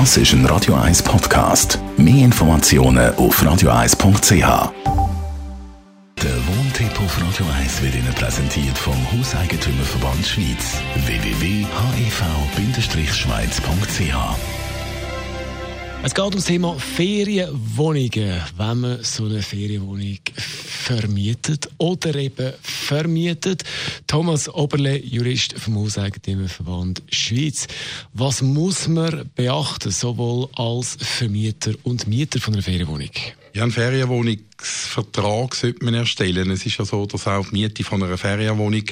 Das ist ein Radio 1 Podcast. Mehr Informationen auf radio1.ch. Der Wohntipp auf Radio 1 wird Ihnen präsentiert vom Hauseigentümerverband Schweiz. www.hev-schweiz.ch es geht um das Thema Ferienwohnungen. Wenn man so eine Ferienwohnung vermietet oder eben vermietet. Thomas Oberle, Jurist vom Hauseigentümerverband Schweiz. Was muss man beachten, sowohl als Vermieter und Mieter von einer Ferienwohnung? Ja, eine Ferienwohnungsvertrag sollte man erstellen. Es ist ja so, dass auch die Miete von einer Ferienwohnung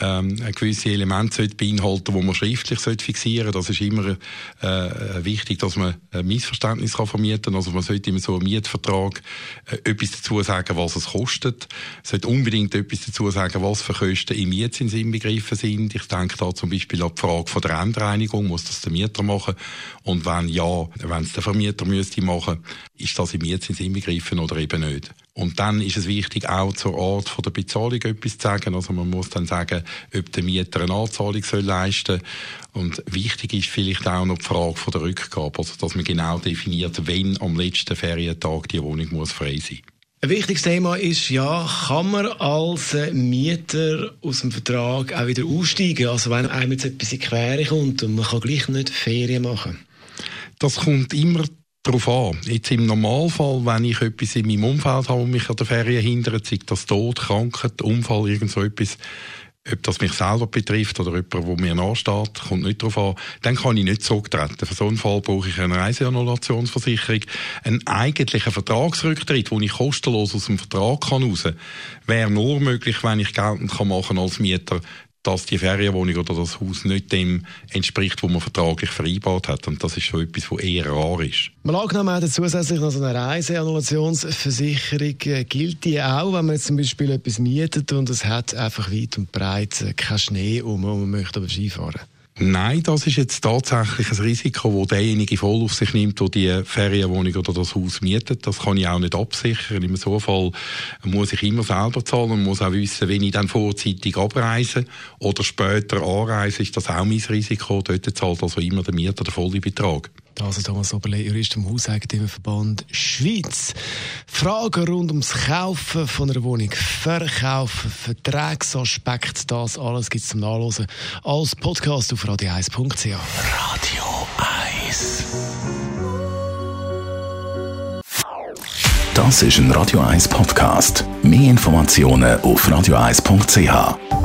ähm, ein gewisse Elemente sollte beinhalten, wo man schriftlich sollte fixieren. Das ist immer äh, wichtig, dass man ein Missverständnis kann vermieten. Also man sollte immer so einen Mietvertrag äh, etwas dazu sagen, was es kostet. Es sollte unbedingt etwas dazu sagen, was für Kosten im Mietzins inbegriffen sind. Ich denke da zum Beispiel an die Frage von der Endreinigung, muss das der Mieter machen? Und wenn ja, wenn es der Vermieter müsste machen, ist das im Mietzins inbegriffen? oder eben nicht. Und dann ist es wichtig, auch zur Art von der Bezahlung etwas zu sagen. Also man muss dann sagen, ob der Mieter eine Anzahlung soll leisten Und wichtig ist vielleicht auch noch die Frage von der Rückgabe, also dass man genau definiert, wenn am letzten Ferientag die Wohnung muss frei sein muss. Ein wichtiges Thema ist, ja, kann man als Mieter aus dem Vertrag auch wieder aussteigen? Also wenn einem jetzt etwas in die Quere kommt und man kann gleich nicht Ferien machen? Das kommt immer darauf an. Jetzt im Normalfall, wenn ich etwas in meinem Umfeld habe, das mich an der Ferien hindert, sei das Tod, Krankheit, Unfall, irgend so etwas, ob das mich selber betrifft oder jemand, der mir nachsteht, kommt nicht darauf an, dann kann ich nicht zurücktreten. Für so einen Fall brauche ich eine Reiseannulationsversicherung. Ein eigentlicher Vertragsrücktritt, den ich kostenlos aus dem Vertrag kann raus, wäre nur möglich, wenn ich geltend kann machen als Mieter, dass die Ferienwohnung oder das Haus nicht dem entspricht, was man vertraglich vereinbart hat. Und das ist schon etwas, was eher rar ist. Mal angenommen hat zusätzlich noch so eine Reiseannulationsversicherung. Äh, gilt die auch, wenn man jetzt zum Beispiel etwas mietet und es hat einfach weit und breit äh, keinen Schnee um und man möchte aber Skifahren? Nein, das ist jetzt tatsächlich ein Risiko, das derjenige voll auf sich nimmt, der die Ferienwohnung oder das Haus mietet. Das kann ich auch nicht absichern. Im so Fall muss ich immer selber zahlen und muss auch wissen, wenn ich dann vorzeitig abreise oder später anreise, ist das auch mein Risiko. Dort zahlt also immer der Mieter den vollen Betrag. Ist Thomas Oberle, Jurist im Hauseigentümerverband Schweiz. Fragen rund ums Kaufen von einer Wohnung, Verkaufen, Vertragsaspekt, das alles gibt es zum Nachlesen als Podcast auf radio1.ch. Radio 1 Das ist ein Radio 1 Podcast. Mehr Informationen auf radio1.ch.